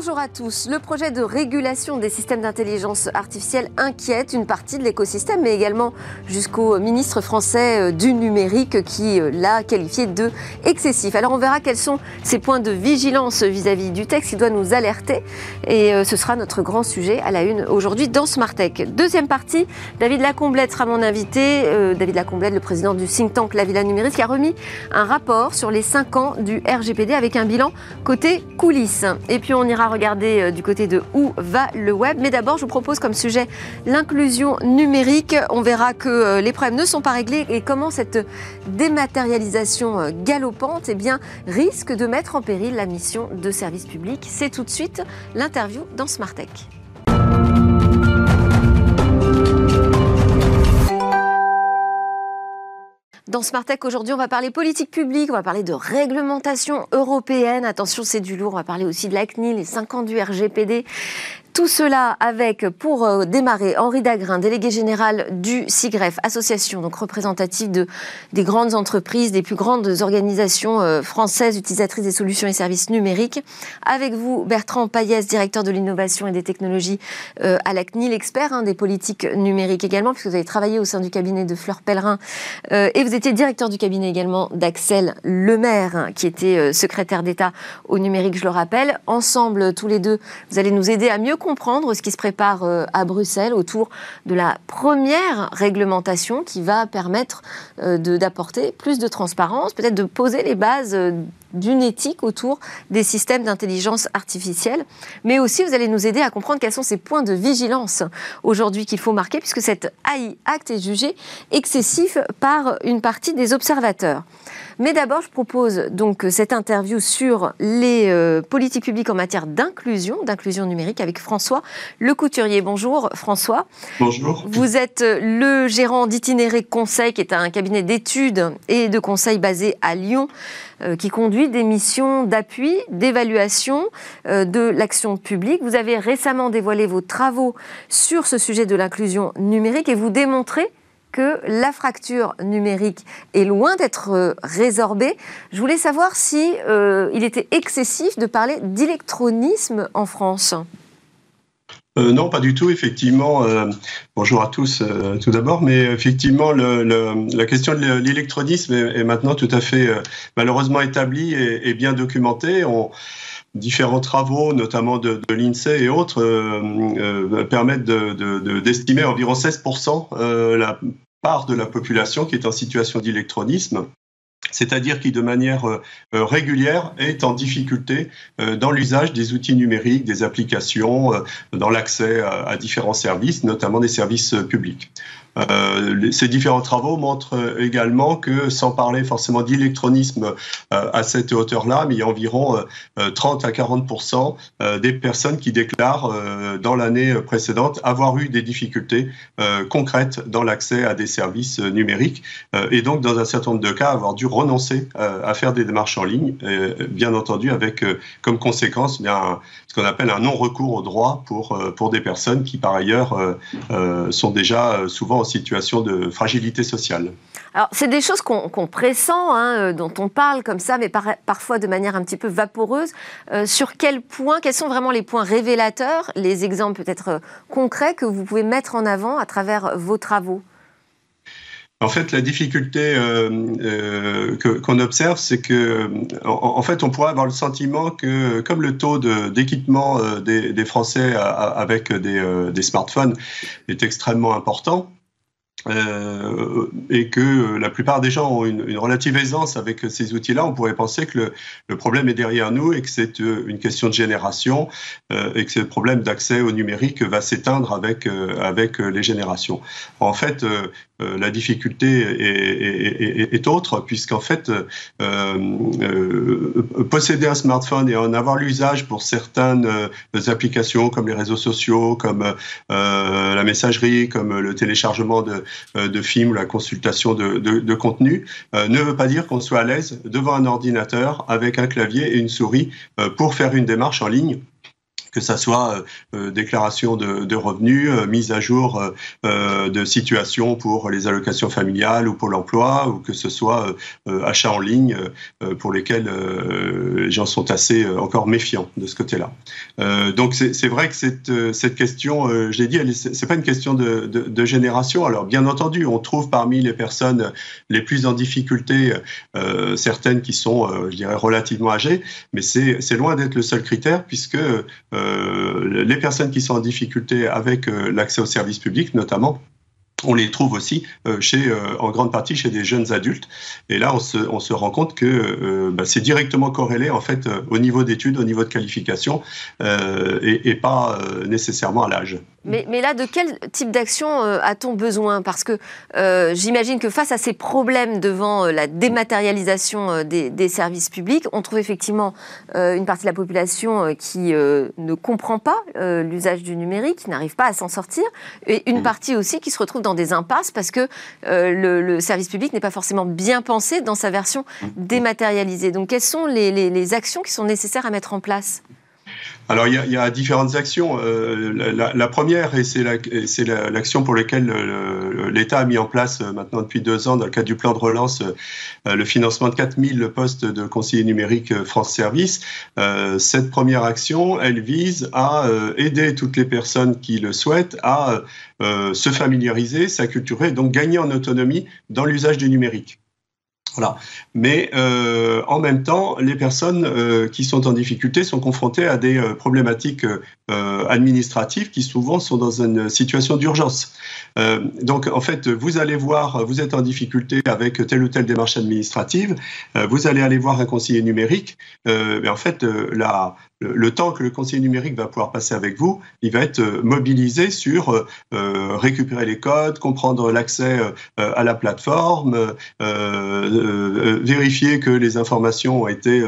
Bonjour à tous. Le projet de régulation des systèmes d'intelligence artificielle inquiète une partie de l'écosystème, mais également jusqu'au ministre français euh, du numérique qui euh, l'a qualifié de excessif. Alors on verra quels sont ces points de vigilance vis-à-vis du texte qui doit nous alerter. Et euh, ce sera notre grand sujet à la une aujourd'hui dans Smartech. Deuxième partie, David Lacomblette sera mon invité. David Lacomblette, le président du think tank La Villa Numérique, qui a remis un rapport sur les 5 ans du RGPD avec un bilan côté coulisses. Et puis on ira regarder euh, du côté de où va le web. Mais d'abord, je vous propose comme sujet l'inclusion numérique. On verra que euh, les problèmes ne sont pas réglés et comment cette dématérialisation euh, galopante eh bien, risque de mettre en péril la mission de service public. C'est tout de suite l'interview dans Smart Tech. Dans Smartech, aujourd'hui, on va parler politique publique, on va parler de réglementation européenne. Attention, c'est du lourd. On va parler aussi de la CNIL, les 5 ans du RGPD. Tout cela avec, pour euh, démarrer, Henri Dagrin, délégué général du SIGREF, association donc représentative de, des grandes entreprises, des plus grandes organisations euh, françaises utilisatrices des solutions et services numériques. Avec vous, Bertrand Payès, directeur de l'innovation et des technologies euh, à la CNIL, expert hein, des politiques numériques également, puisque vous avez travaillé au sein du cabinet de Fleur Pellerin. et vous étiez directeur du cabinet également d'Axel Lemaire, hein, qui était secrétaire d'État au numérique, je le rappelle. Ensemble, tous les deux, vous allez nous aider à mieux comprendre comprendre ce qui se prépare euh, à Bruxelles autour de la première réglementation qui va permettre euh, d'apporter plus de transparence, peut-être de poser les bases euh, d'une éthique autour des systèmes d'intelligence artificielle. Mais aussi, vous allez nous aider à comprendre quels sont ces points de vigilance aujourd'hui qu'il faut marquer, puisque cet AI Act est jugé excessif par une partie des observateurs. Mais d'abord, je propose donc cette interview sur les euh, politiques publiques en matière d'inclusion, d'inclusion numérique avec François Lecouturier. Bonjour François. Bonjour. Vous êtes le gérant d'Itinéré Conseil, qui est un cabinet d'études et de conseil basé à Lyon, qui conduit des missions d'appui, d'évaluation euh, de l'action publique. Vous avez récemment dévoilé vos travaux sur ce sujet de l'inclusion numérique et vous démontrez que la fracture numérique est loin d'être euh, résorbée. Je voulais savoir si euh, il était excessif de parler d'électronisme en France. Euh, non, pas du tout, effectivement. bonjour à tous, tout d'abord. Mais effectivement, la question de l'électronisme est, maintenant tout à fait malheureusement établie et, bien documentée. différents travaux, notamment de, l'INSEE et autres, permettent d'estimer environ 16% la part de la population qui est en situation d'électronisme c'est-à-dire qui de manière euh, euh, régulière est en difficulté euh, dans l'usage des outils numériques, des applications, dans l'accès à différents services, notamment des services publics. Euh, ces différents travaux montrent euh, également que, sans parler forcément d'électronisme euh, à cette hauteur-là, mais il y a environ 30 à 40% des personnes qui déclarent dans l'année précédente avoir eu des difficultés concrètes dans l'accès à des services numériques et donc dans un certain nombre de cas avoir dû renoncer à faire des démarches en ligne, bien entendu avec comme conséquence bien, ce qu'on appelle un non-recours au droit pour, pour des personnes qui par ailleurs sont déjà souvent situation de fragilité sociale. Alors, c'est des choses qu'on pressent, hein, euh, dont on parle comme ça, mais parfois de manière un petit peu vaporeuse. Euh, sur quel point, quels sont vraiment les points révélateurs, les exemples peut-être euh, concrets que vous pouvez mettre en avant à travers vos travaux? En fait, la difficulté qu'on observe, c'est que, en, fait, on pourrait avoir le sentiment que, comme le taux d'équipement des, Français avec des, des, smartphones est extrêmement important, euh, et que la plupart des gens ont une, relative aisance avec ces outils-là, on pourrait penser que le, problème est derrière nous et que c'est euh, une question de génération euh, et que ce problème d'accès au numérique va s'éteindre avec, avec les générations. En fait, euh, la difficulté est, autre, puisqu'en fait, euh, euh, posséder un smartphone et en avoir l'usage pour certaines applications comme les réseaux sociaux, comme la messagerie, comme le téléchargement de, films, la consultation de, de contenu, ne veut pas dire qu'on soit à l'aise devant un ordinateur avec un clavier et une souris pour faire une démarche en ligne que ça soit euh, euh, déclaration de, revenus, euh, mise à jour de situation pour les allocations familiales ou pour l'emploi, ou que ce soit achat en ligne pour lesquels les gens sont assez encore méfiants de ce côté-là. donc c'est vrai que cette, question, je l'ai dit, c'est pas une question de, génération. Alors bien entendu, on trouve parmi les personnes les plus en difficulté certaines qui sont, je dirais, relativement âgées, mais c'est loin d'être le seul critère puisque les personnes qui sont en difficulté avec euh, l'accès aux services publics, notamment, on les trouve aussi euh, en grande partie chez des jeunes adultes. Et là, on se, rend compte que bah, c'est directement corrélé en fait au niveau d'études, au niveau de qualification, et, pas nécessairement à l'âge. Mais, là, de quel type d'action euh, a-t-on besoin? Parce que euh, j'imagine que face à ces problèmes devant euh, la dématérialisation des, services publics, on trouve effectivement une partie de la population qui ne comprend pas l'usage du numérique, qui n'arrive pas à s'en sortir, et une partie aussi qui se retrouve dans des impasses parce que le, service public n'est pas forcément bien pensé dans sa version mmh. dématérialisée. Donc, quelles sont les actions qui sont nécessaires à mettre en place? Alors, il y, a, différentes actions. Euh, la, première, et c'est l'action pour laquelle l'État a mis en place euh, maintenant depuis deux ans, dans le cadre du plan de relance, euh, le financement de 4000 postes de conseillers numériques France Service. cette première action, elle vise à aider toutes les personnes qui le souhaitent à se familiariser, s'acculturer, donc gagner en autonomie dans l'usage du numérique. Voilà. Mais euh, en même temps, les personnes euh, qui sont en difficulté sont confrontées à des euh, problématiques administratives qui souvent sont dans une situation d'urgence. donc, en fait, vous allez voir, vous êtes en difficulté avec telle ou telle démarche administrative, vous allez aller voir un conseiller numérique, mais en fait, la, le, temps que le conseiller numérique va pouvoir passer avec vous, il va être euh, mobilisé sur euh, euh, récupérer les codes, comprendre l'accès à la plateforme, vérifier que les informations ont été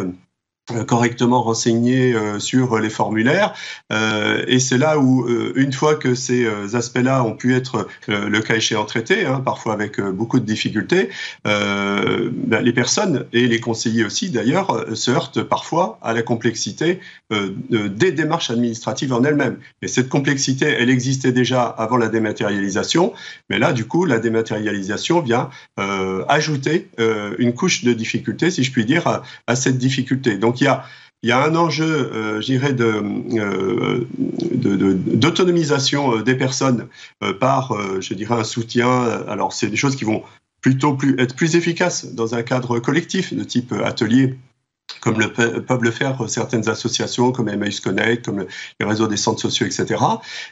correctement renseigné euh, sur les formulaires. Euh, et c'est là où, une fois que ces aspects-là ont pu être, le cas échéant, traités, hein, parfois avec beaucoup de difficultés, ben, les personnes, et les conseillers aussi d'ailleurs, se heurtent parfois à la complexité des démarches administratives en elles-mêmes. Et cette complexité, elle existait déjà avant la dématérialisation, mais là, du coup, la dématérialisation vient ajouter une couche de difficulté, si je puis dire, à, à cette difficulté. Donc, il y a, un enjeu, euh, je dirais, euh, d'autonomisation de, des personnes euh, par, je dirais, un soutien. Alors, c'est des choses qui vont plutôt plus, être plus efficaces dans un cadre collectif de type atelier comme le peuvent le faire certaines associations comme Emmaüs Connect, comme les réseaux des centres sociaux, etc.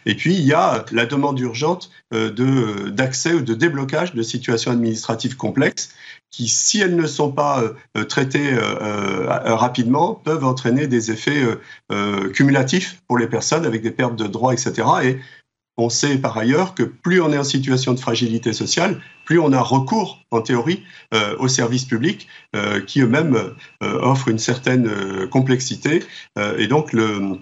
Et puis, il y a la demande urgente d'accès ou de déblocage de situations administratives complexes qui, si elles ne sont pas euh, traitées euh, euh, rapidement, peuvent entraîner des effets cumulatifs pour les personnes avec des pertes de droits, etc. Et on sait par ailleurs que plus on est en situation de fragilité sociale, plus on a recours, en théorie, aux services publics qui eux-mêmes offrent une certaine complexité. et donc, le,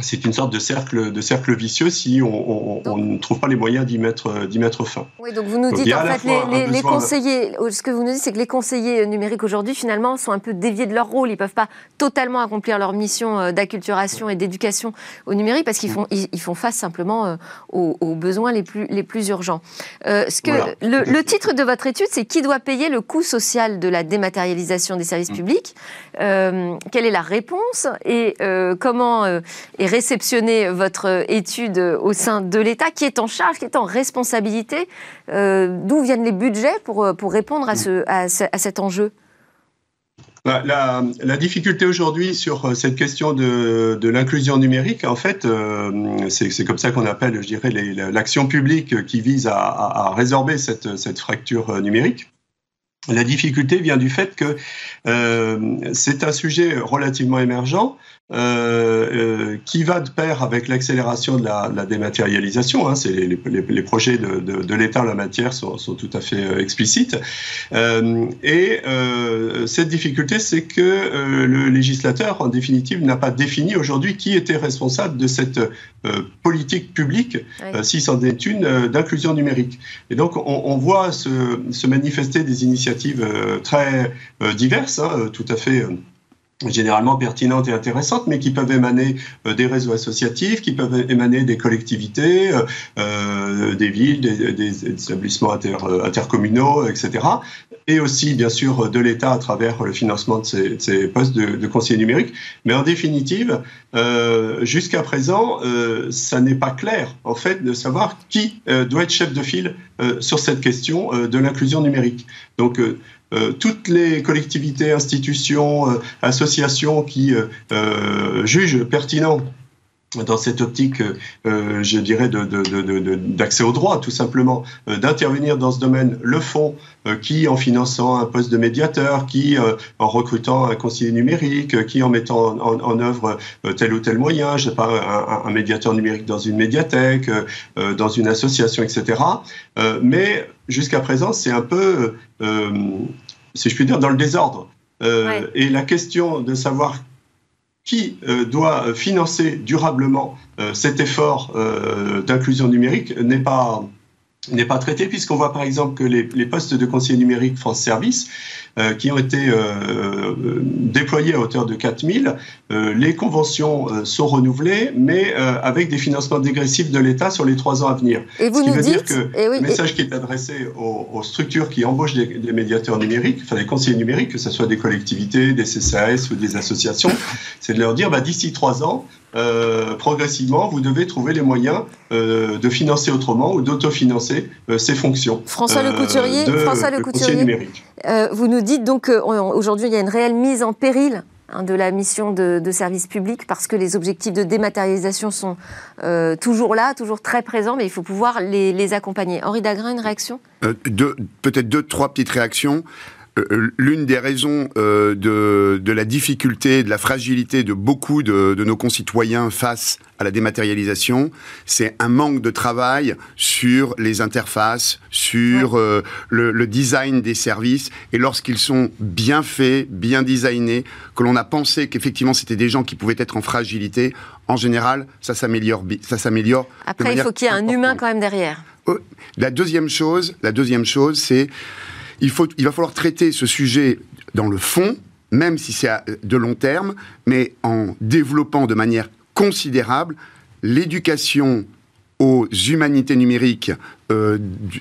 c'est une sorte de cercle, de cercle vicieux si on, ne trouve pas les moyens d'y mettre, d'y mettre fin. Oui, donc vous nous dites en fait les, les, conseillers, ce que vous nous dites, c'est que les conseillers numériques aujourd'hui finalement sont un peu déviés de leur rôle. Ils ne peuvent pas totalement accomplir leur mission euh, d'acculturation et d'éducation au numérique parce qu'ils font, ils, font face simplement euh, aux, besoins les plus, les plus urgents. Euh, ce que, le, titre de votre étude, c'est Qui doit payer le coût social de la dématérialisation des services mm. publics? Quelle est la réponse? Et comment et réceptionner votre étude au sein de l'État, qui est en charge, qui est en responsabilité. Euh, d'où viennent les budgets pour, euh, pour répondre à, ce, à, cet enjeu? La, difficulté aujourd'hui sur euh, cette question de, de l'inclusion numérique, en fait, c'est comme ça qu'on appelle, je dirais, l'action publique qui vise à, à, résorber cette, cette, fracture numérique. La difficulté vient du fait que euh, c'est un sujet relativement émergent euh, euh, qui va de pair avec l'accélération de la, la, dématérialisation. Hein, c'est les, les, les, projets de, de, de l'État en la matière sont, sont tout à fait euh, explicites. Euh, et cette difficulté, c'est que le législateur, en définitive, n'a pas défini aujourd'hui qui était responsable de cette politique publique, si c'en est une, d'inclusion numérique. Et donc, on, on voit se, se, manifester des initiatives très diverses, hein, tout à fait généralement pertinentes et intéressantes, mais qui peuvent émaner euh, des réseaux associatifs, qui peuvent émaner des collectivités, euh, euh des villes, des, des établissements inter, euh, intercommunaux, etc. Et aussi, bien sûr, de l'État à travers le financement de ces, de ces postes de, de, conseillers numériques. Mais en définitive, euh, jusqu'à présent, euh, ça n'est pas clair, en fait, de savoir qui doit être chef de file sur cette question de l'inclusion numérique. Donc, euh, toutes les collectivités, institutions, euh, associations qui euh, jugent pertinent dans cette optique, euh, je dirais, d'accès au droit, tout simplement, euh, d'intervenir dans ce domaine, le euh, qui en finançant un poste de médiateur, qui en recrutant un conseiller numérique, qui en mettant en, en œuvre tel ou tel moyen, je sais pas, un, un médiateur numérique dans une médiathèque, dans une association, etc. mais jusqu'à présent, c'est un peu, si je puis dire, dans le désordre. Ouais. Et la question de savoir qui euh, doit financer durablement euh, cet effort euh, d'inclusion numérique n'est pas n'est pas traité puisqu'on voit par exemple que les, les postes de conseiller numérique France Service euh, qui ont été euh, déployés à hauteur de 4000, euh, les conventions sont renouvelées mais avec des financements dégressifs de l'État sur les trois ans à venir. Et vous Ce qui nous veut dites, dire que et oui, le message qui est adressé aux, aux, structures qui embauchent des, des, médiateurs numériques, enfin des conseillers numériques, que ce soit des collectivités, des CCAS ou des associations, c'est de leur dire bah, d'ici trois ans, euh, progressivement, vous devez trouver les moyens euh, de financer autrement ou d'autofinancer euh, ces fonctions. François Le Couturier, de, François Le Couturier vous nous dites donc qu'aujourd'hui, il y a une réelle mise en péril hein, de la mission de, de, service public parce que les objectifs de dématérialisation sont euh, toujours là, toujours très présents, mais il faut pouvoir les, les accompagner. Henri Dagrin, une réaction? Peut-être deux, trois petites réactions. Euh, l'une des raisons euh, de, de, la difficulté, de la fragilité de beaucoup de, de nos concitoyens face à la dématérialisation, c'est un manque de travail sur les interfaces, sur ouais. euh, le, le, design des services. Et lorsqu'ils sont bien faits, bien designés, que l'on a pensé qu'effectivement c'était des gens qui pouvaient être en fragilité, en général, ça s'améliore. Ça s'améliore. Après, il faut qu'il y ait un humain quand même derrière. La deuxième chose, la deuxième chose, c'est il, va falloir traiter ce sujet dans le fond, même si c'est de long terme, mais en développant de manière considérable l'éducation aux humanités numériques euh,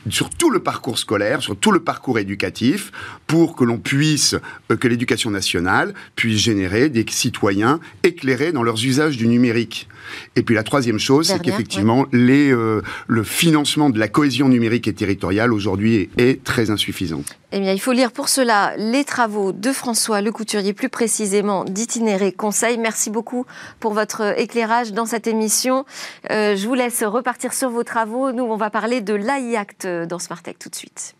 sur tout le parcours scolaire, sur tout le parcours éducatif, pour que l'on puisse, euh, que l'éducation nationale puisse générer des citoyens éclairés dans leurs usages du numérique. Et puis la troisième chose, c'est qu'effectivement, ouais. les, euh, le financement de la cohésion numérique et territoriale aujourd'hui est, est, très insuffisant. Eh bien, il faut lire pour cela les travaux de François Le Couturier, plus précisément d'Itinéré Conseil. Merci beaucoup pour votre éclairage dans cette émission. Euh, je vous laisse repartir sur vos travaux. Nous, on va parler de l'AI Act dans Smart Tech tout de suite.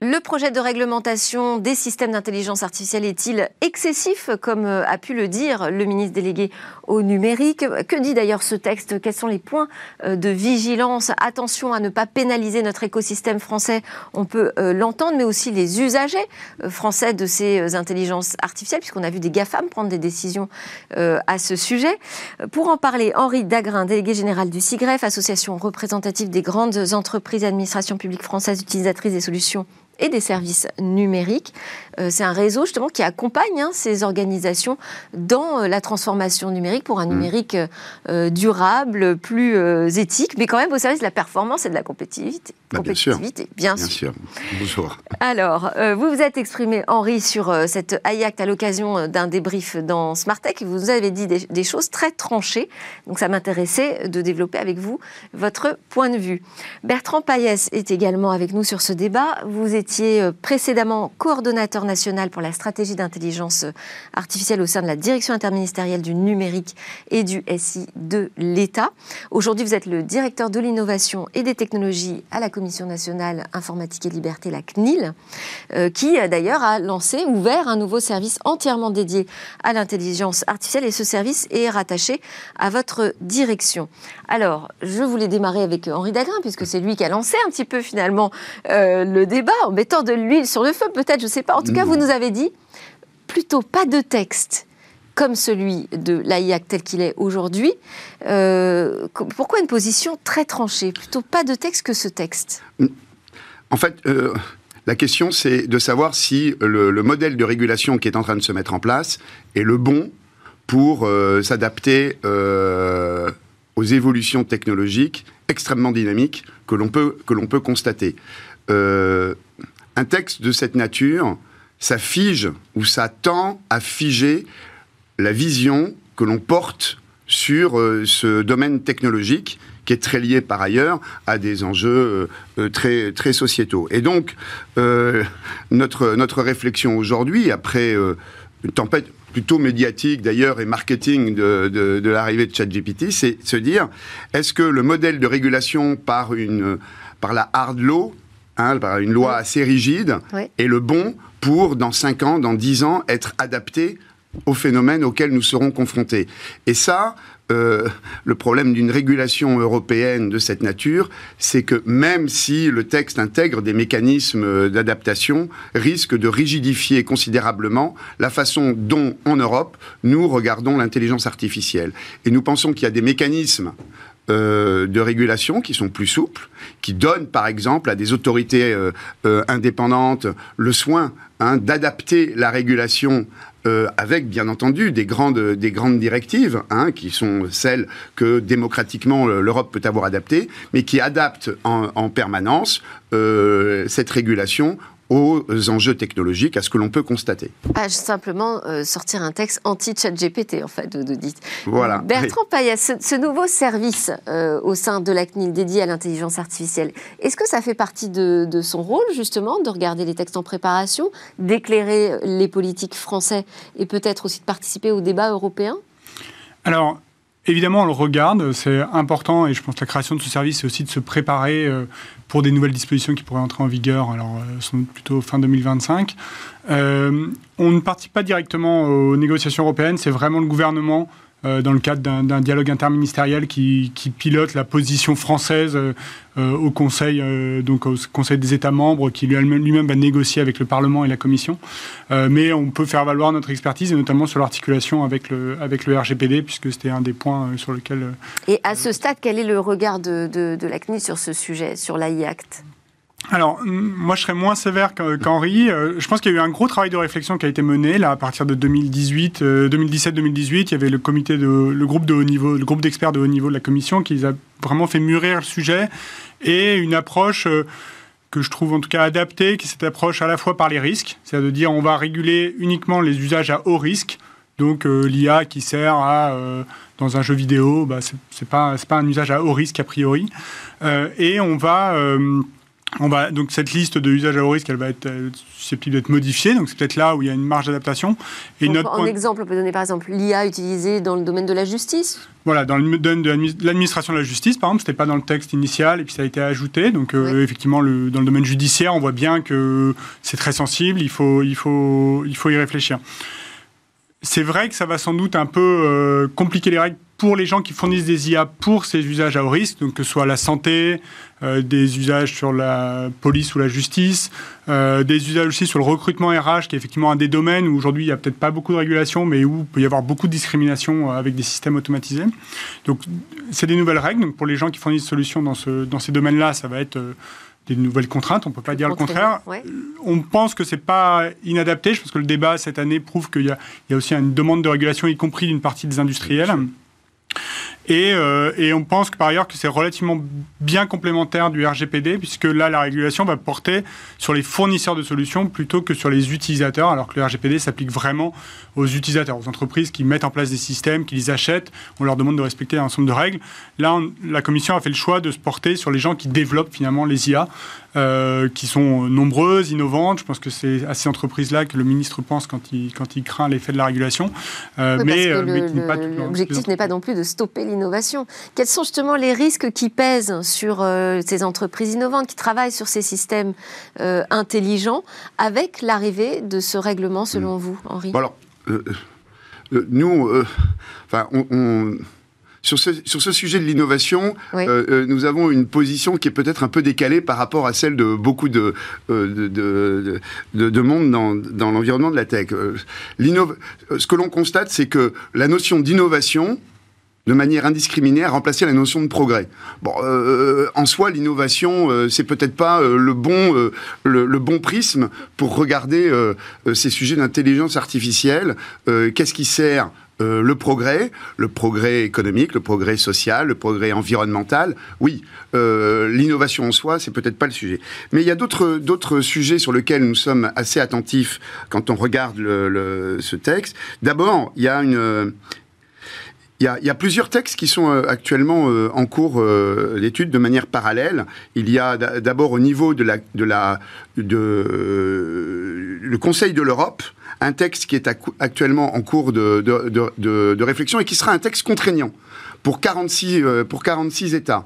Le projet de réglementation des systèmes d'intelligence artificielle est-il excessif, comme a pu le dire le ministre délégué au numérique? Que dit d'ailleurs ce texte? Quels sont les points de vigilance? Attention à ne pas pénaliser notre écosystème français, on peut l'entendre, mais aussi les usagers français de ces intelligences artificielles, puisqu'on a vu des GAFAM prendre des décisions à ce sujet. Pour en parler, Henri Dagrin, délégué général du CIGREF, association représentative des grandes entreprises d'administration publique française utilisatrices des solutions et des services numériques. Euh, c'est un réseau justement qui accompagne hein, ces organisations dans euh, la transformation numérique pour un mmh. numérique euh, durable, plus éthique, mais quand même au service de la performance et de la compétitivité. Bah, compétitivité, bien sûr. Bien, sûr. Bonjour. Alors, vous vous êtes exprimé, Henri, sur cette AIACT à l'occasion d'un débrief dans Smartech. Vous avez dit des, des choses très tranchées. Donc, ça m'intéressait de développer avec vous votre point de vue. Bertrand Payès est également avec nous sur ce débat. Vous étiez étiez précédemment coordonnateur pour la stratégie d'intelligence artificielle au sein de la direction interministérielle du numérique et du SI de l'État. Aujourd'hui, vous êtes le directeur de l'innovation et des technologies à la Commission nationale informatique et liberté, la CNIL, euh, qui d'ailleurs a lancé, ouvert un nouveau service entièrement dédié à l'intelligence artificielle et ce service est rattaché à votre direction. Alors, je voulais démarrer avec Henri Dagrin, puisque c'est lui qui a lancé un petit peu finalement euh, le débat en mettant de l'huile sur le feu, peut-être, je ne sais pas. En tout. Cas, vous nous avez dit plutôt pas de texte comme celui de l'AIAC tel qu'il est aujourd'hui. Euh, pourquoi une position très tranchée Plutôt pas de texte que ce texte? En fait, euh, La question, c'est de savoir si le, modèle de régulation qui est en train de se mettre en place est le bon pour euh, s'adapter aux évolutions technologiques extrêmement dynamiques que l'on peut, que peut constater. Un texte de cette nature, ça fige ou ça tend à figer la vision que l'on porte sur ce domaine technologique qui est très lié par ailleurs à des enjeux euh, euh, très, très sociétaux. Et donc, euh, notre, notre réflexion aujourd'hui, après une tempête plutôt médiatique d'ailleurs et marketing de, de, l'arrivée de ChatGPT, c'est se dire est-ce que le modèle de régulation par, une, par la hard law, hein, par une loi assez rigide, est le bon pour, dans 5 ans, dans 10 ans, être adapté aux phénomènes auxquels nous serons confrontés. Et ça, euh, le problème d'une régulation européenne de cette nature, c'est que même si le texte intègre des mécanismes d'adaptation, risque de rigidifier considérablement la façon dont, en Europe, nous regardons l'intelligence artificielle. Et nous pensons qu'il y a des mécanismes euh, de régulation qui sont plus souples, qui donnent par exemple à des autorités euh, indépendantes le soin hein, d'adapter la régulation euh, avec bien entendu des grandes, des grandes directives, hein, qui sont celles que démocratiquement l'Europe peut avoir adaptées, mais qui adaptent en, permanence euh, cette régulation aux enjeux technologiques, à ce que l'on peut constater. Pas simplement euh, sortir un texte anti-chat GPT, en fait, dites. Voilà. Bertrand Payet, ce, nouveau service euh, au sein de la CNIL dédié à l'intelligence artificielle, est-ce que ça fait partie de, de, son rôle, justement, de regarder les textes en préparation, d'éclairer les politiques français et peut-être aussi de participer au débat européen? Alors, Évidemment, on le regarde, c'est important, et je pense que la création de ce service, c'est aussi de se préparer euh, pour des nouvelles dispositions qui pourraient entrer en vigueur, alors euh, sont plutôt fin 2025. Euh, on ne participe pas directement aux négociations européennes, c'est vraiment le gouvernement euh, dans le cadre d'un dialogue interministériel qui, pilote la position française euh, euh, au Conseil, donc au Conseil des États membres, qui lui-même va négocier avec le Parlement et la Commission. mais on peut faire valoir notre expertise, et notamment sur l'articulation avec le, RGPD, puisque c'était un des points sur lesquels... Et à ce stade, quel est le regard de, de, la CNIL sur ce sujet, sur l'AI Act? Alors, moi, je serais moins sévère qu'Henri. Euh, je pense qu'il y a eu un gros travail de réflexion qui a été mené là à partir de 2018, 2017-2018. Euh, il y avait le comité de, le groupe de haut niveau, le groupe d'experts de haut niveau de la commission qui a vraiment fait mûrir le sujet et une approche euh, que je trouve en tout cas adaptée, qui est cette approche à la fois par les risques, c'est-à-dire de dire on va réguler uniquement les usages à haut risque. Donc l'IA qui sert dans un jeu vidéo, bah, c'est pas un usage à haut risque a priori. et on va on va, donc cette liste de usages à haut risque, elle va être euh, susceptible d'être modifiée. Donc c'est peut-être là où il y a une marge d'adaptation. Et notre en exemple, on peut donner par exemple l'IA utilisée dans le domaine de la justice. Voilà, dans le domaine de l'administration de la justice, par exemple, c'était pas dans le texte initial et puis ça a été ajouté. Donc euh, effectivement, le, dans le domaine judiciaire, on voit bien que c'est très sensible. Il faut, il faut, il faut y réfléchir. C'est vrai que ça va sans doute un peu euh, compliquer les règles pour les gens qui fournissent des IA pour ces usages à haut risque, donc que ce soit la santé, euh, des usages sur la police ou la justice, euh, des usages aussi sur le recrutement RH, qui est effectivement un des domaines où aujourd'hui il n'y a peut-être pas beaucoup de régulation, mais où il peut y avoir beaucoup de discrimination avec des systèmes automatisés. Donc c'est des nouvelles règles. Donc pour les gens qui fournissent des solutions dans, ce, dans ces domaines-là, ça va être euh, des nouvelles contraintes, on ne peut pas dire le contraire. On pense que ce n'est pas inadapté. Je pense que le débat cette année prouve qu'il y, y, a aussi une demande de régulation, y compris d'une partie des industriels. Euh, et, on pense que par ailleurs que c'est relativement bien complémentaire du RGPD, puisque là, la régulation va porter sur les fournisseurs de solutions plutôt que sur les utilisateurs, alors que le RGPD s'applique vraiment aux utilisateurs, aux entreprises qui mettent en place des systèmes, qui les achètent. On leur demande de respecter un ensemble de règles. Là, la Commission a fait le choix de se porter sur les gens qui développent finalement les IA, euh, qui sont nombreuses, innovantes. Je pense que c'est à ces entreprises-là que le ministre pense quand il, quand il craint l'effet de la régulation. Euh, mais, l'objectif n'est pas non plus de stopper l'innovation. Quels sont justement les risques qui pèsent sur euh, ces entreprises innovantes qui travaillent sur ces systèmes intelligents avec l'arrivée de ce règlement, selon hmm. vous, Henri? Alors, nous, enfin, on sur ce, sujet de l'innovation, euh, euh, nous avons une position qui est peut-être un peu décalée par rapport à celle de beaucoup de, euh, de, monde dans, l'environnement de la tech. ce que l'on constate, c'est que la notion d'innovation, de manière indiscriminée à remplacer la notion de progrès. Bon, euh, en soi, l'innovation, euh, c'est peut-être pas euh, le bon le, le, bon prisme pour regarder ces sujets d'intelligence artificielle. Qu'est-ce qui sert euh, le progrès, le progrès économique, le progrès social, le progrès environnemental, oui, euh, l'innovation en soi, c'est peut-être pas le sujet. Mais il y a d'autres d'autres sujets sur lesquels nous sommes assez attentifs quand on regarde le, ce texte. D'abord, il y a une il y, a, il y, a, plusieurs textes qui sont euh, actuellement en cours d'étude de manière parallèle. Il y a d'abord au niveau de la, de la, de, le Conseil de l'Europe, un texte qui est actuellement en cours de, de, réflexion et qui sera un texte contraignant pour 46, euh, pour 46 États.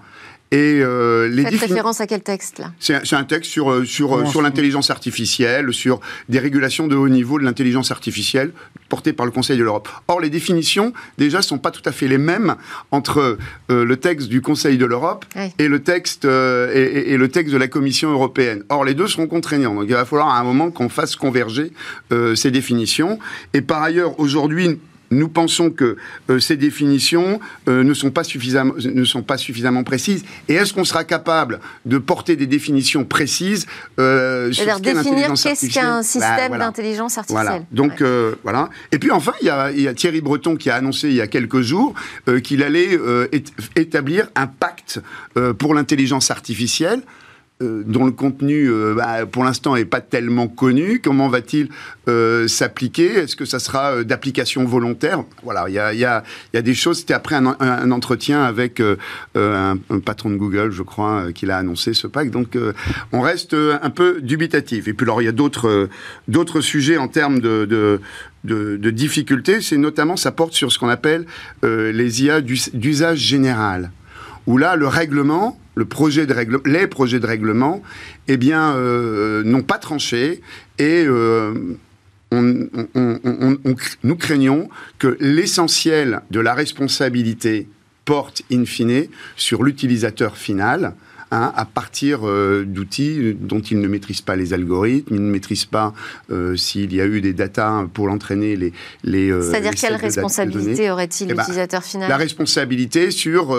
Et euh, les Faites référence à quel texte là? C'est un texte sur euh, sur euh, sur l'intelligence artificielle, sur des régulations de haut niveau de l'intelligence artificielle portées par le Conseil de l'Europe. Or, les définitions déjà sont pas tout à fait les mêmes entre le texte du Conseil de l'Europe et le texte et, et, le texte de la Commission européenne. Or, les deux seront contraignants. Donc, il va falloir à un moment qu'on fasse converger ces définitions. Et par ailleurs, aujourd'hui, nous pensons que euh, ces définitions euh, ne, sont pas suffisamment, ne sont pas suffisamment précises. Et est-ce qu'on sera capable de porter des définitions précises euh, sur ce définir qu'est-ce qu'un bah, système d'intelligence artificielle Voilà. Donc voilà. Et puis enfin, il y, a, il y, a, Thierry Breton qui a annoncé il y a quelques jours qu'il allait établir un pacte pour l'intelligence artificielle euh, dont le contenu, euh, bah, pour l'instant, n'est pas tellement connu. Comment va-t-il euh, s'appliquer? Est-ce que ça sera d'application volontaire? Voilà, il y a, a, a, des choses. C'était après un, entretien avec un, patron de Google, je crois, qui l'a annoncé ce pacte. Donc, on reste un peu dubitatif. Et puis, alors, il y a d'autres sujets en termes de, difficultés, c'est notamment, ça porte sur ce qu'on appelle les IA d'usage général, où là, le règlement, les projets de règlement, eh bien, euh, n'ont pas tranché et euh, nous craignons que l'essentiel de la responsabilité porte in fine sur l'utilisateur final. Hein, à partir euh, d'outils dont il ne maîtrise pas les algorithmes, il ne maîtrise pas s'il y a eu des datas pour l'entraîner les... les C'est-à-dire quelle responsabilité aurait-il eh ben, l'utilisateur final La responsabilité sur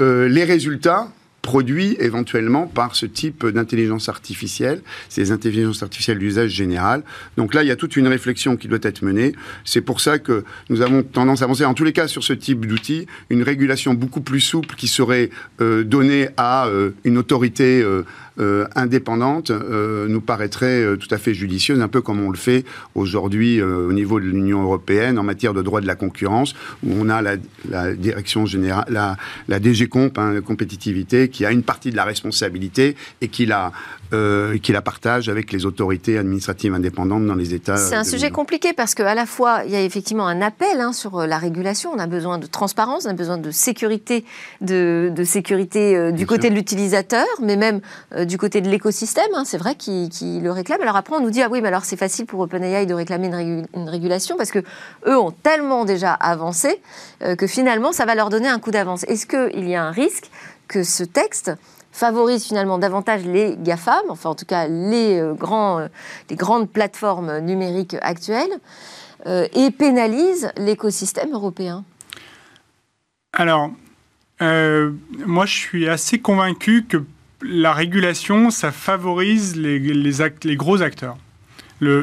les résultats produits éventuellement par ce type d'intelligence artificielle, ces intelligences artificielles d'usage général. Donc là, il y a toute une réflexion qui doit être menée. C'est pour ça que nous avons tendance à avancer, en tous les cas, sur ce type d'outils, une régulation beaucoup plus souple qui serait euh, donnée à euh, une autorité euh, euh, indépendante euh, nous paraîtrait euh, tout à fait judicieuse, un peu comme on le fait aujourd'hui au niveau de l'Union européenne en matière de droit de la concurrence, où on a la, la direction générale, la, la DG Comp, hein, compétitivité, qui a une partie de la responsabilité et qui la, qui la partage avec les autorités administratives indépendantes dans les États. C'est un sujet compliqué parce qu'à la fois, il y a effectivement un appel hein, sur la régulation, on a besoin de transparence, on a besoin de sécurité, de, de sécurité du côté de l'utilisateur, mais même du côté de l'écosystème, hein, c'est vrai, qui, le réclame. Alors après, on nous dit, ah oui, mais alors c'est facile pour OpenAI de réclamer une, régulation parce que eux ont tellement déjà avancé euh, que finalement, ça va leur donner un coup d'avance. Est-ce qu'il y a un risque que ce texte favorise finalement davantage les GAFAM, enfin en tout cas les, euh, euh, grandes plateformes numériques actuelles, et pénalise l'écosystème européen Alors, moi je suis assez convaincu que la régulation, ça favorise les, gros acteurs.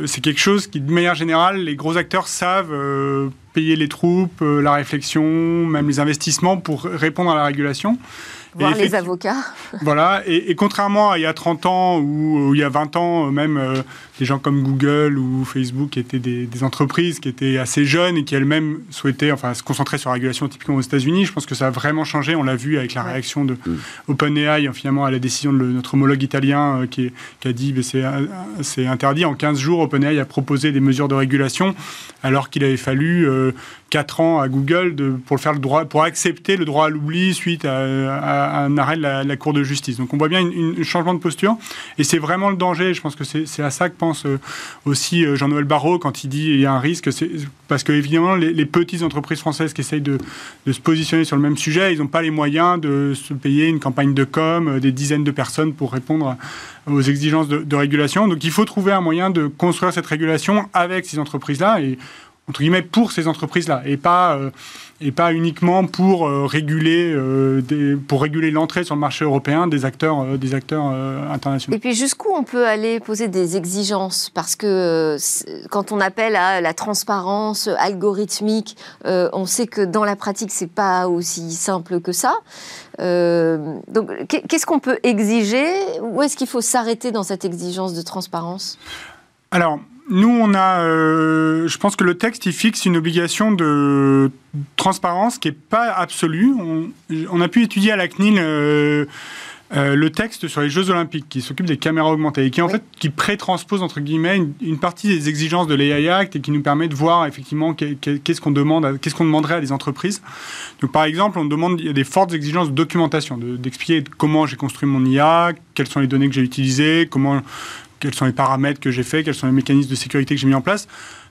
C'est quelque chose qui, de manière générale, les gros acteurs savent euh, payer les troupes, euh, la réflexion, même les investissements pour répondre à la régulation. Voir les avocats. Voilà, et, contrairement à il y a 30 ans ou, il y a 20 ans, euh, même euh, des gens comme Google ou Facebook étaient des, entreprises qui étaient assez jeunes et qui elles-mêmes souhaitaient enfin, se concentrer sur la régulation typiquement aux États-Unis. Je pense que ça a vraiment changé. On l'a vu avec la réaction de mm. OpenAI finalement à la décision de notre homologue italien euh, qui, a dit que c'est interdit. En 15 jours, OpenAI a proposé des mesures de régulation alors qu'il avait fallu 4 ans à Google de, pour, faire le droit, pour accepter le droit à l'oubli suite à, un arrêt de la, Cour de justice. Donc on voit bien un changement de posture et c'est vraiment le danger. Je pense que c'est à ça que pense euh, aussi euh, Jean-Noël Barrot quand il dit qu'il y a un risque. Parce que évidemment, les, petites entreprises françaises qui essayent de, se positionner sur le même sujet, ils n'ont pas les moyens de se payer une campagne de com, euh, des dizaines de personnes pour répondre aux exigences de, régulation. Donc il faut trouver un moyen de construire cette régulation avec ces entreprises-là. Et entre guillemets, pour ces entreprises-là, et pas, et pas uniquement pour réguler des, pour réguler l'entrée sur le marché européen des acteurs des acteurs internationaux. Et puis jusqu'où on peut aller poser des exigences? Parce que quand on appelle à la transparence algorithmique, on sait que dans la pratique c'est pas aussi simple que ça. donc qu'est-ce qu'on peut exiger? Où est-ce qu'il faut s'arrêter dans cette exigence de transparence? Alors, nous, on a, euh, je pense que le texte, il fixe une obligation de transparence qui n'est pas absolue. On, a pu étudier à la CNIL euh, euh, le texte sur les Jeux Olympiques qui s'occupe des caméras augmentées et qui en fait qui pré-transpose entre guillemets une, partie des exigences de l'AI Act et qui nous permet de voir effectivement qu'est-ce qu'on demande, qu'est-ce qu'on demanderait à des entreprises. Donc par exemple, on demande il y a des fortes exigences de documentation, d'expliquer comment j'ai construit mon IA, quelles sont les données que j'ai utilisées, comment quels sont les paramètres que j'ai faits, quels sont les mécanismes de sécurité que j'ai mis en place.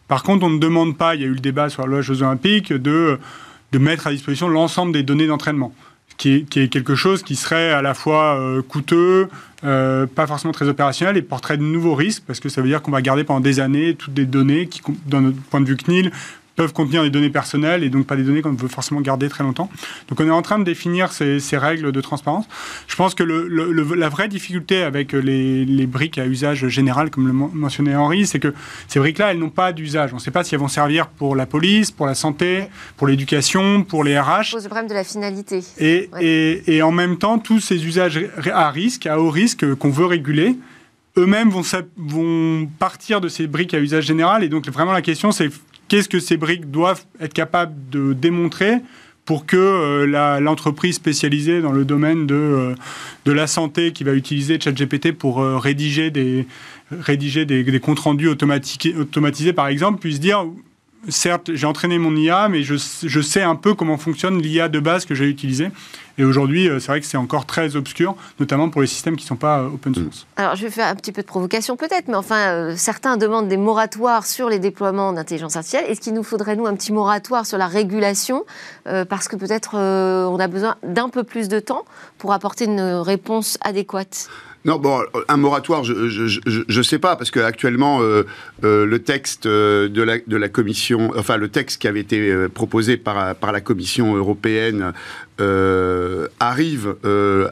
Par contre, on ne demande pas, il y a eu le débat sur la loi Jeux Olympiques, de, de mettre à disposition l'ensemble des données d'entraînement, qui est, qui quelque chose qui serait à la fois euh, coûteux, euh, pas forcément très opérationnel et porterait de nouveaux risques, parce que ça veut dire qu'on va garder pendant des années toutes des données qui, notre point de vue CNIL, peuvent contenir des données personnelles et donc pas des données qu'on veut forcément garder très longtemps. Donc on est en train de définir ces, règles de transparence. Je pense que la vraie difficulté avec les, briques à usage général, comme le mentionnait Henri, c'est que ces briques-là, elles n'ont pas d'usage. On ne sait pas si elles vont servir pour la police, pour la santé, pour l'éducation, pour les RH. pose le problème de la finalité. Et, et, en même temps, tous ces usages à risque, à haut risque qu'on veut réguler, eux-mêmes vont, vont partir de ces briques à usage général. Et donc vraiment la question, c'est qu'est-ce que ces briques doivent être capables de démontrer pour que euh, l'entreprise spécialisée dans le domaine de, euh, de la santé qui va utiliser ChatGPT pour euh, rédiger des, rédiger des, comptes rendus automatisés, par exemple, puisse dire certes, j'ai entraîné mon IA, mais je, je, sais un peu comment fonctionne l'IA de base que j'ai utilisée. Et aujourd'hui, euh, c'est vrai que c'est encore très obscur, notamment pour les systèmes qui ne sont pas euh, open source. Mm. Alors, je vais faire un petit peu de provocation peut-être, mais enfin, euh, certains demandent des moratoires sur les déploiements d'intelligence artificielle. Est-ce qu'il nous faudrait, nous, un petit moratoire sur la régulation Parce que peut-être on a besoin d'un peu plus de temps pour apporter une réponse adéquate? Non, bon, un moratoire, je ne sais pas, parce qu'actuellement, euh, euh, le texte euh, de, la, de la Commission, enfin, le texte qui avait été proposé par, par la Commission européenne arrive,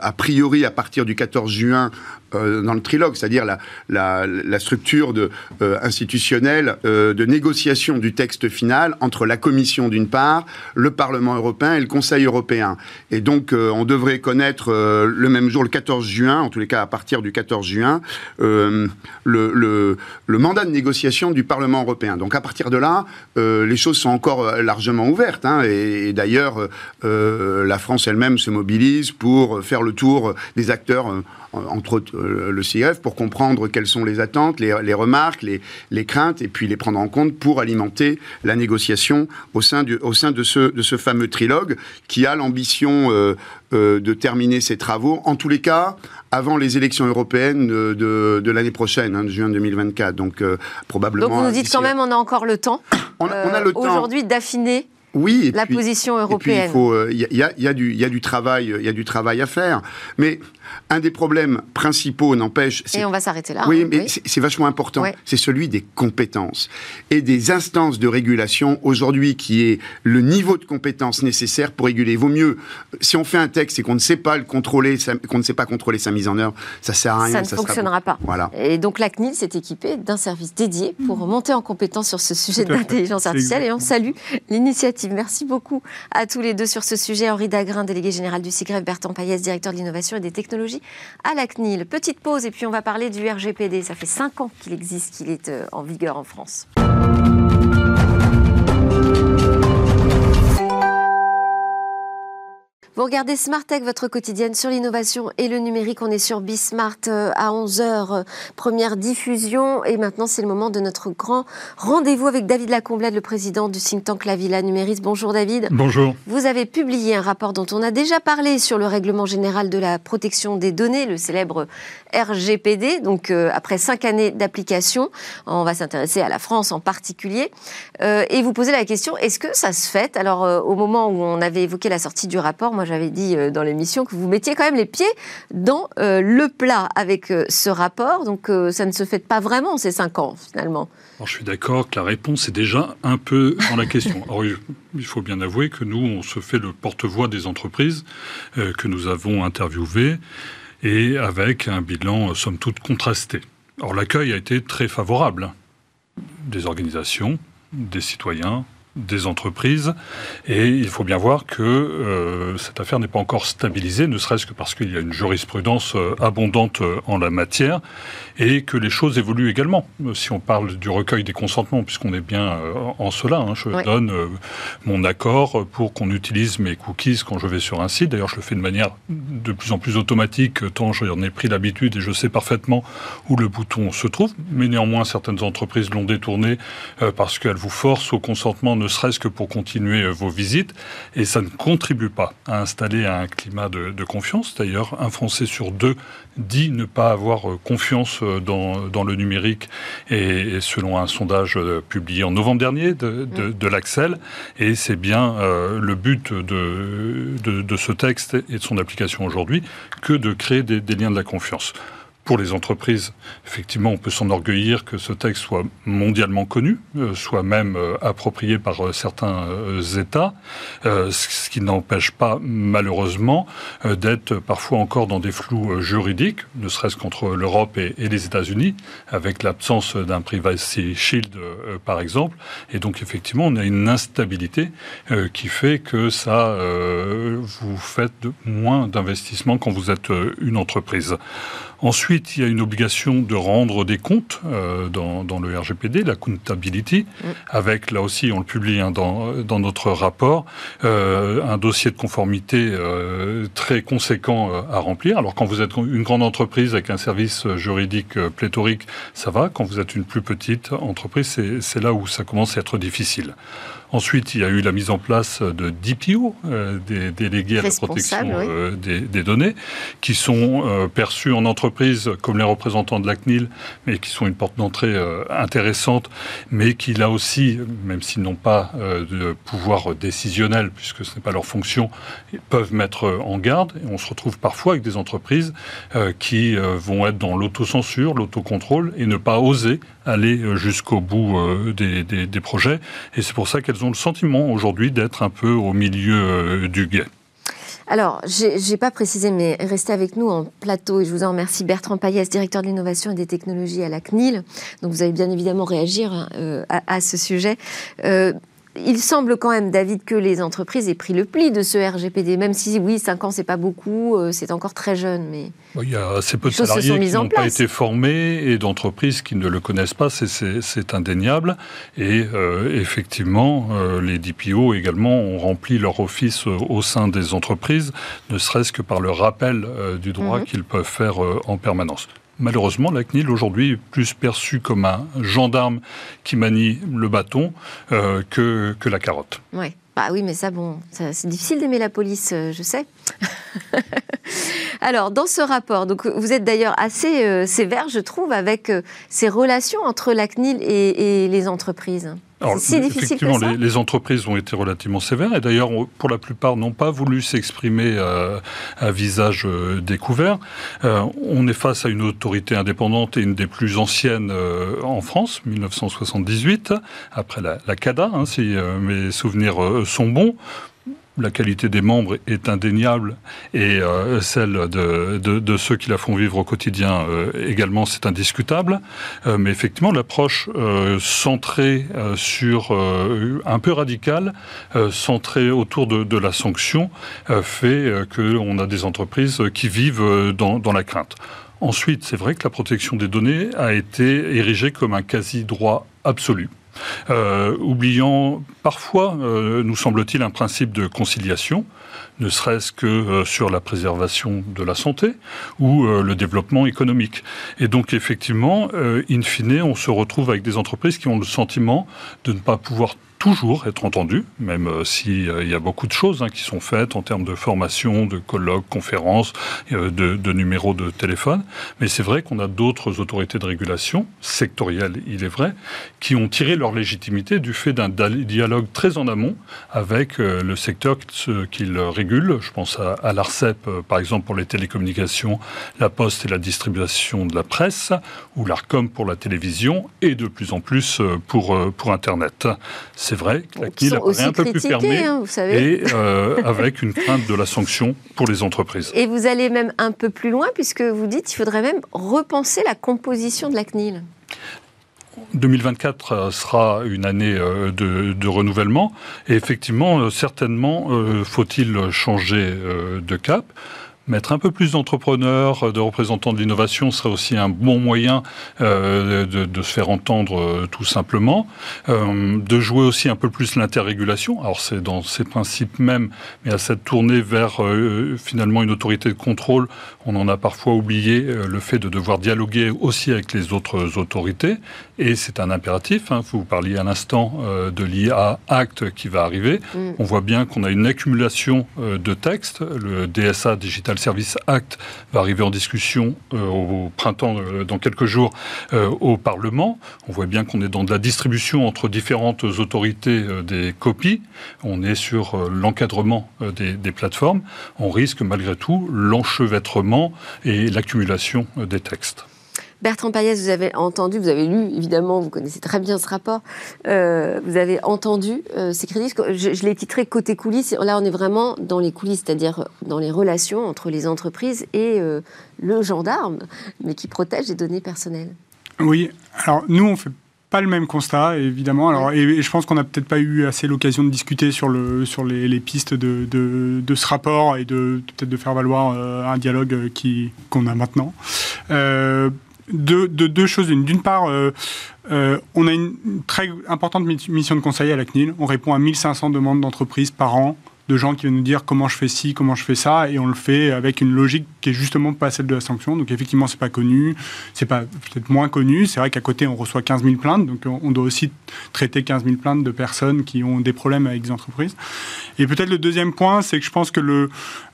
a priori, à partir du 14 juin euh, dans le trilogue, c'est-à-dire la, structure euh, institutionnelle euh, de négociation du texte final entre la Commission d'une part, le Parlement européen et le Conseil européen. Et donc on devrait connaître le même jour, le 14 juin, en tous les cas à partir du 14 juin, le, mandat de négociation du Parlement européen. Donc à partir de là, les choses sont encore largement ouvertes. Hein, et, et d'ailleurs, la France elle-même se mobilise pour faire le tour des acteurs entre autres euh, le CIF, pour comprendre quelles sont les attentes, les, remarques, les, les, craintes, et puis les prendre en compte pour alimenter la négociation au sein, du, au sein de, ce, de ce fameux trilogue qui a l'ambition euh, euh, de terminer ses travaux, en tous les cas, avant les élections européennes de, de, l'année prochaine, hein, de juin 2024. Donc, probablement. Donc, vous nous dites quand même, on a encore le temps. On, a le temps. Aujourd'hui, d'affiner oui, la position européenne. Il y, a, y, a du, y a du travail, il y a du travail à faire. Mais un des problèmes principaux n'empêche. Et on va s'arrêter là. Oui, hein, mais c'est vachement important. C'est celui des compétences et des instances de régulation aujourd'hui qui est le niveau de compétences nécessaire pour réguler. Il vaut mieux, si on fait un texte et qu'on ne sait pas le contrôler, qu'on ne sait pas contrôler sa mise en œuvre, ça sert à rien. Ça ne fonctionnera pas. Voilà. Et donc la CNIL s'est équipée d'un service dédié pour mmh. monter en compétence sur ce sujet de l'intelligence artificielle et on salue l'initiative. Merci beaucoup à tous les deux sur ce sujet. Henri Dagrin, délégué général du CIGREF, Bertrand Payès, directeur de l'innovation et des technologies à la CNIL. Petite pause et puis on va parler du RGPD. Ça fait 5 ans qu'il existe, qu'il est euh, en vigueur en France. Vous regardez Smart Tech, votre quotidienne sur l'innovation et le numérique. On est sur Bismart euh, à 11h, euh, première diffusion. Et maintenant, c'est le moment de notre grand rendez-vous avec David Lacomblade, le président du think tank La Villa Numéris. Bonjour David. Bonjour. Vous avez publié un rapport dont on a déjà parlé sur le règlement général de la protection des données, le célèbre RGPD. Donc, euh, après cinq années d'application, on va s'intéresser à la France en particulier. et vous posez la question, est-ce que ça se fait? Alors, au moment où on avait évoqué la sortie du rapport, moi, j'avais dit dans l'émission que vous mettiez quand même les pieds dans le plat avec ce rapport. Donc ça ne se fait pas vraiment ces cinq ans finalement. je suis d'accord que la réponse est déjà un peu dans la question. il faut bien avouer que nous, on se fait le porte-voix des entreprises que nous avons interviewées et avec un bilan, somme toute, contrasté. Or, l'accueil a été très favorable des organisations, des citoyens, des entreprises. Et il faut bien voir que euh, cette affaire n'est pas encore stabilisée, ne serait-ce que parce qu'il y a une jurisprudence euh, abondante euh, en la matière et que les choses évoluent également. Si on parle du recueil des consentements, puisqu'on est bien en cela, hein, je donne mon accord pour qu'on utilise mes cookies quand je vais sur un site. D'ailleurs, je le fais de manière de plus en plus automatique, tant j'en ai pris l'habitude et je sais parfaitement où le bouton se trouve. Mais néanmoins, certaines entreprises l'ont détourné parce qu'elles vous forcent au consentement ne serait-ce que pour continuer euh, vos visites, et ça ne contribue pas à installer un climat de, confiance. D'ailleurs, un Français sur deux dit ne pas avoir euh, confiance euh, dans, le numérique, et, selon un sondage publié en novembre dernier de, de, l'Axel, et c'est bien le but de, de, ce texte et de son application aujourd'hui que de créer des liens de la confiance pour les entreprises, effectivement, on peut s'enorgueillir que ce texte soit mondialement connu, euh, soit même euh, approprié par euh, certains États, ce qui n'empêche pas, malheureusement, d'être parfois encore dans des flous juridiques, ne serait-ce qu'entre l'Europe et, les États-Unis, avec l'absence d'un privacy shield, par exemple. Et donc, effectivement, on a une instabilité qui fait que ça, vous faites moins d'investissements quand vous êtes une entreprise. Ensuite, il y a une obligation de rendre des comptes euh, dans, le RGPD, la comptability, mm. avec, là aussi, on le publie hein, dans, notre rapport, euh, un dossier de conformité euh, très conséquent à remplir. Alors, quand vous êtes une grande entreprise avec un service juridique pléthorique, ça va. Quand vous êtes une plus petite entreprise, c'est là où ça commence à être difficile. Ensuite, il y a eu la mise en place de DPO, euh, des délégués à la protection euh, des, données, qui sont euh, perçus en entreprise comme les représentants de la CNIL, mais qui sont une porte d'entrée intéressante, mais qui là aussi, même s'ils n'ont pas de pouvoir décisionnel, puisque ce n'est pas leur fonction, peuvent mettre en garde. Et on se retrouve parfois avec des entreprises qui vont être dans l'autocensure, l'autocontrôle, et ne pas oser aller jusqu'au bout des, des projets. Et c'est pour ça qu'elles ont le sentiment aujourd'hui d'être un peu au milieu euh, du guet. Alors, je n'ai pas précisé, mais restez avec nous en plateau et je vous en remercie. Bertrand Payès, directeur de l'innovation et des technologies à la CNIL. Donc, vous allez bien évidemment réagir hein, euh, à, ce sujet. Euh, il semble quand même, David, que les entreprises aient pris le pli de ce RGPD, même si, oui, 5 ans, c'est pas beaucoup, euh, c'est encore très jeune. Mais il y a assez peu de salariés qui n'ont pas été formés et d'entreprises qui ne le connaissent pas, c'est indéniable. Et euh, effectivement, euh, les DPO également ont rempli leur office au sein des entreprises, ne serait-ce que par le rappel du droit mhm. qu'ils peuvent faire en permanence. Malheureusement, la CNIL aujourd'hui est plus perçue comme un gendarme qui manie le bâton euh, que, que la carotte. Ouais. Bah oui, mais ça, bon, c'est difficile d'aimer la police, euh, je sais. Alors, dans ce rapport, donc vous êtes d'ailleurs assez euh, sévère, je trouve, avec ces relations entre la CNIL et les entreprises. Alors, effectivement, les, entreprises ont été relativement sévères et d'ailleurs, pour la plupart, n'ont pas voulu s'exprimer euh, à visage euh, découvert. Euh, on est face à une autorité indépendante et une des plus anciennes en France, 1978, après la, la CADA, hein, si mes souvenirs sont bons la qualité des membres est indéniable et euh, celle de, ceux qui la font vivre au quotidien euh, également, c'est indiscutable. Euh, mais effectivement, l'approche centrée sur un peu radicale, centrée autour de, la sanction, fait qu'on a des entreprises qui vivent dans, dans la crainte. Ensuite, c'est vrai que la protection des données a été érigée comme un quasi-droit absolu. Euh, oubliant parfois, euh, nous semble-t-il, un principe de conciliation, ne serait-ce que euh, sur la préservation de la santé ou le développement économique. Et donc effectivement, in fine, on se retrouve avec des entreprises qui ont le sentiment de ne pas pouvoir toujours être entendu, même euh, s'il euh, y a beaucoup de choses hein, qui sont faites en termes de formation, de colloques, conférences, euh, de, numéros de téléphone. Mais c'est vrai qu'on a d'autres autorités de régulation, sectorielles il est vrai, qui ont tiré leur légitimité du fait d'un dialogue très en amont avec le secteur qu'ils régulent. Je pense à, l'ARCEP, par exemple, pour les télécommunications, la poste et la distribution de la presse, ou l'ARCOM pour la télévision, et de plus en plus pour Internet c'est vrai la CNIL apparaît un peu plus fermée hein, et euh, avec une crainte de la sanction pour les entreprises. Et vous allez même un peu plus loin puisque vous dites qu'il faudrait même repenser la composition de la CNIL. 2024 euh, sera une année euh, de, renouvellement et effectivement, certainement, faut-il changer de cap mettre un peu plus d'entrepreneurs, euh, de représentants de l'innovation serait aussi un bon moyen euh, de, se faire entendre euh, tout simplement, de jouer aussi un peu plus l'interrégulation. Alors c'est dans ces principes même, mais à cette tournée vers finalement une autorité de contrôle, on en a parfois oublié le fait de devoir dialoguer aussi avec les autres autorités, et c'est un impératif. Hein. Vous parliez à l'instant de l'IA Act qui va arriver. Mm. On voit bien qu'on a une accumulation de textes. Le DSA Digital Service Act va arriver en discussion euh, au printemps, euh, dans quelques jours, euh, au Parlement. On voit bien qu'on est dans de la distribution entre différentes autorités des copies. On est sur l'encadrement des, des, plateformes. On risque malgré tout l'enchevêtrement et l'accumulation des textes. Bertrand Payès, vous avez entendu, vous avez lu, évidemment, vous connaissez très bien ce rapport, euh, vous avez entendu euh, ces crédits. Je, je l'ai titré côté coulisses. Là, on est vraiment dans les coulisses, c'est-à-dire dans les relations entre les entreprises et euh, le gendarme, mais qui protège les données personnelles. Oui, alors nous, on fait pas le même constat, évidemment. Alors, et, je pense qu'on n'a peut-être pas eu assez l'occasion de discuter sur, le, sur les, pistes de, ce rapport et de peut-être de faire valoir un dialogue qui, qu'on a maintenant de, deux choses. D'une part, euh, euh, on a une très importante mission de conseil à la CNIL. On répond à 1500 demandes d'entreprises par an de gens qui viennent nous dire comment je fais ci, comment je fais ça, et on le fait avec une logique qui est justement pas celle de la sanction. Donc effectivement, c'est pas connu, c'est pas peut-être moins connu. C'est vrai qu'à côté, on reçoit 15 000 plaintes, donc on doit aussi traiter 15 000 plaintes de personnes qui ont des problèmes avec des entreprises. Et peut-être le deuxième point, c'est que je pense que le,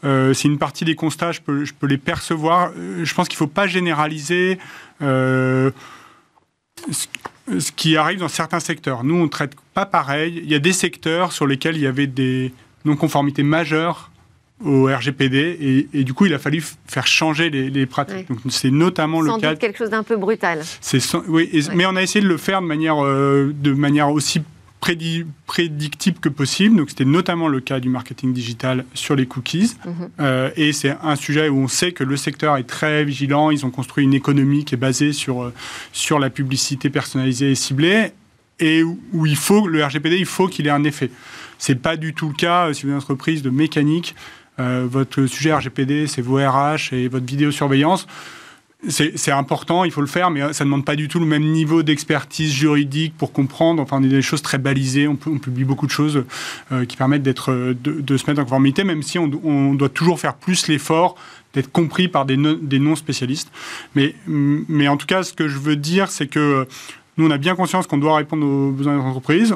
euh, c'est une partie des constats, je peux, je peux les percevoir. Euh, je pense qu'il faut pas généraliser. Euh, ce qui arrive dans certains secteurs. Nous, on ne traite pas pareil. Il y a des secteurs sur lesquels il y avait des, non-conformité majeure au RGPD et, du coup il a fallu faire changer les, pratiques. Donc c'est notamment le cas. quelque chose d'un peu brutal. C'est oui, mais on a essayé de le faire de manière euh, de manière aussi prédictible que possible. Donc c'était notamment le cas du marketing digital sur les cookies. Mhm. Euh, et c'est un sujet où on sait que le secteur est très vigilant. Ils ont construit une économie qui est basée sur euh, sur la publicité personnalisée et ciblée et où il faut le RGPD, il faut qu'il ait un effet. C'est pas du tout le cas euh, si vous êtes une entreprise de mécanique. Euh, votre sujet RGPD, c'est vos RH et votre vidéosurveillance. C'est important, il faut le faire, mais ça ne demande pas du tout le même niveau d'expertise juridique pour comprendre. Enfin, on est des choses très balisées. On, publie beaucoup de choses euh, qui permettent d'être, de, se mettre en conformité, même si on, doit toujours faire plus l'effort d'être compris par des, des non-spécialistes. Mais, mais en tout cas, ce que je veux dire, c'est que nous, on a bien conscience qu'on doit répondre aux besoins des entreprises.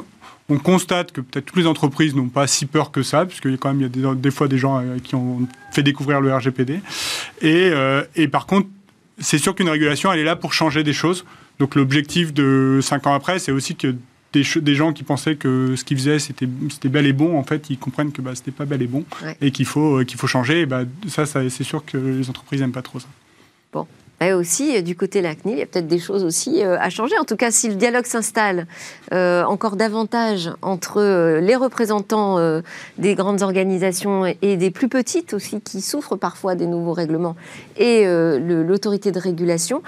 On constate que peut-être toutes les entreprises n'ont pas si peur que ça, puisqu'il y a quand même il y a des, fois des gens euh, qui ont fait découvrir le RGPD. Euh, et, par contre, c'est sûr qu'une régulation, elle est là pour changer des choses. Donc l'objectif de cinq ans après, c'est aussi que des, des, gens qui pensaient que ce qu'ils faisaient c'était bel et bon, en fait, ils comprennent que bah, c'était pas bel et bon et qu'il faut, euh, qu'il faut changer. Et bah, ça, ça c'est sûr que les entreprises n'aiment pas trop ça. Bon, et aussi, euh, du côté de la CNIL, il y a peut-être des choses aussi euh, à changer. En tout cas, si le dialogue s'installe euh, encore davantage entre les représentants des grandes organisations et des plus petites aussi, qui souffrent parfois des nouveaux règlements, et l'autorité de régulation,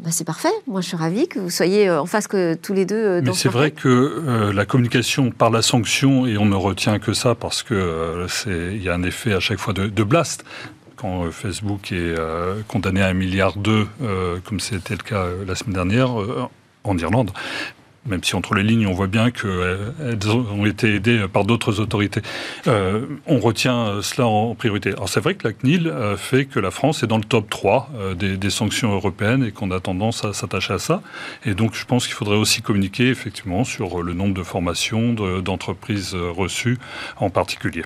bah, c'est parfait. Moi, je suis ravie que vous soyez en face que tous les deux. Mais c'est vrai que la communication par la sanction, et on ne retient que ça parce que il y a un effet à chaque fois de, de blast quand euh, Facebook est euh, condamné à un milliard d'eux, euh, comme c'était le cas la semaine dernière en Irlande, même si entre les lignes on voit bien qu'elles ont été aidées par d'autres autorités. On retient cela en priorité. Alors c'est vrai que la CNIL fait que la France est dans le top 3 euh, des, sanctions européennes et qu'on a tendance à s'attacher à ça. Et donc je pense qu'il faudrait aussi communiquer effectivement sur le nombre de formations d'entreprises reçues en particulier.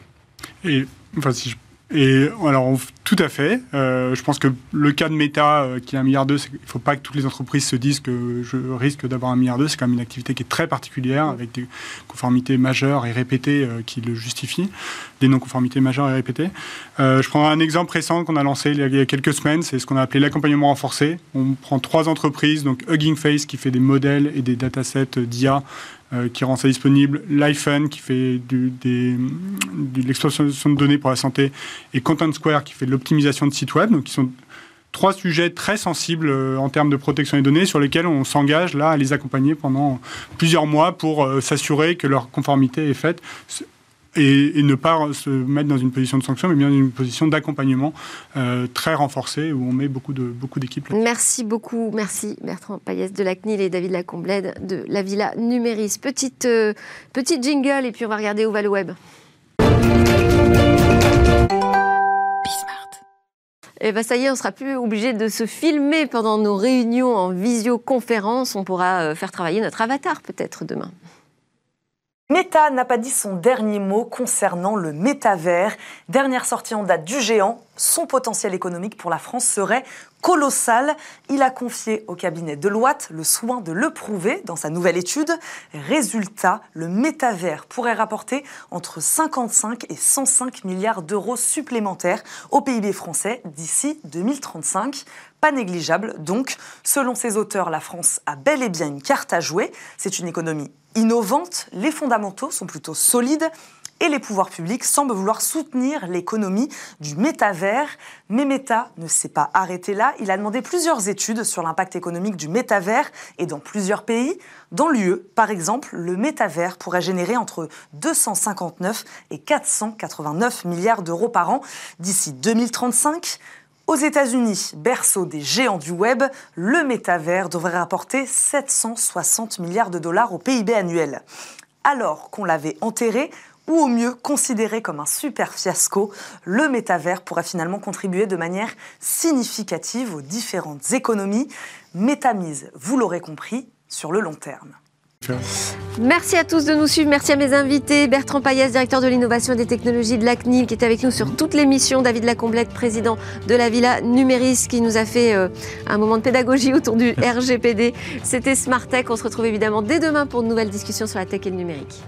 Et enfin, si je et alors, tout à fait. Euh, je pense que le cas de Meta, euh, qui est un milliard d'euros, il ne faut pas que toutes les entreprises se disent que je risque d'avoir un milliard d'euros. C'est quand même une activité qui est très particulière, avec des conformités majeures et répétées euh, qui le justifient, des non-conformités majeures et répétées. je prends un exemple récent qu'on a lancé il y a quelques semaines, c'est ce qu'on a appelé l'accompagnement renforcé. On prend trois entreprises, donc Hugging Face qui fait des modèles et des datasets d'IA euh, qui rend ça disponible, l'iPhone qui fait de l'exploitation de données pour la santé et Content Square qui fait de l'optimisation de sites web, donc qui sont trois sujets très sensibles euh, en termes de protection des données sur lesquels on s'engage là à les accompagner pendant plusieurs mois pour euh, s'assurer que leur conformité est faite et, ne pas se mettre dans une position de sanction, mais bien dans une position d'accompagnement euh, très renforcée où on met beaucoup de beaucoup d'équipes. Merci beaucoup, merci Bertrand Payès de la CNIL et David Lacomblède de la Villa Numéris. Petite, euh, petite jingle et puis on va regarder où va le web. Et eh bien ça y est, on sera plus obligé de se filmer pendant nos réunions en visioconférence. On pourra euh, faire travailler notre avatar peut-être demain. Meta n'a pas dit son dernier mot concernant le métavers. Dernière sortie en date du géant, son potentiel économique pour la France serait colossal. Il a confié au cabinet Deloitte le soin de le prouver dans sa nouvelle étude. Résultat, le métavers pourrait rapporter entre 55 et 105 milliards d'euros supplémentaires au PIB français d'ici 2035 pas négligeable. Donc, selon ces auteurs, la France a bel et bien une carte à jouer. C'est une économie innovante, les fondamentaux sont plutôt solides et les pouvoirs publics semblent vouloir soutenir l'économie du métavers. Mais Meta ne s'est pas arrêté là. Il a demandé plusieurs études sur l'impact économique du métavers et dans plusieurs pays. Dans l'UE, par exemple, le métavers pourrait générer entre 259 et 489 milliards d'euros par an d'ici 2035. Aux États-Unis, berceau des géants du web, le métavers devrait rapporter 760 milliards de dollars au PIB annuel. Alors qu'on l'avait enterré, ou au mieux considéré comme un super fiasco, le métavers pourrait finalement contribuer de manière significative aux différentes économies, métamise, vous l'aurez compris, sur le long terme. Merci à tous de nous suivre. Merci à mes invités. Bertrand Payès, directeur de l'innovation et des technologies de la CNIL, qui est avec nous sur toute l'émission. David Lacomblette, président de la Villa Numéris, qui nous a fait euh, un moment de pédagogie autour du RGPD. C'était Smart Tech. On se retrouve évidemment dès demain pour de nouvelles discussions sur la tech et le numérique.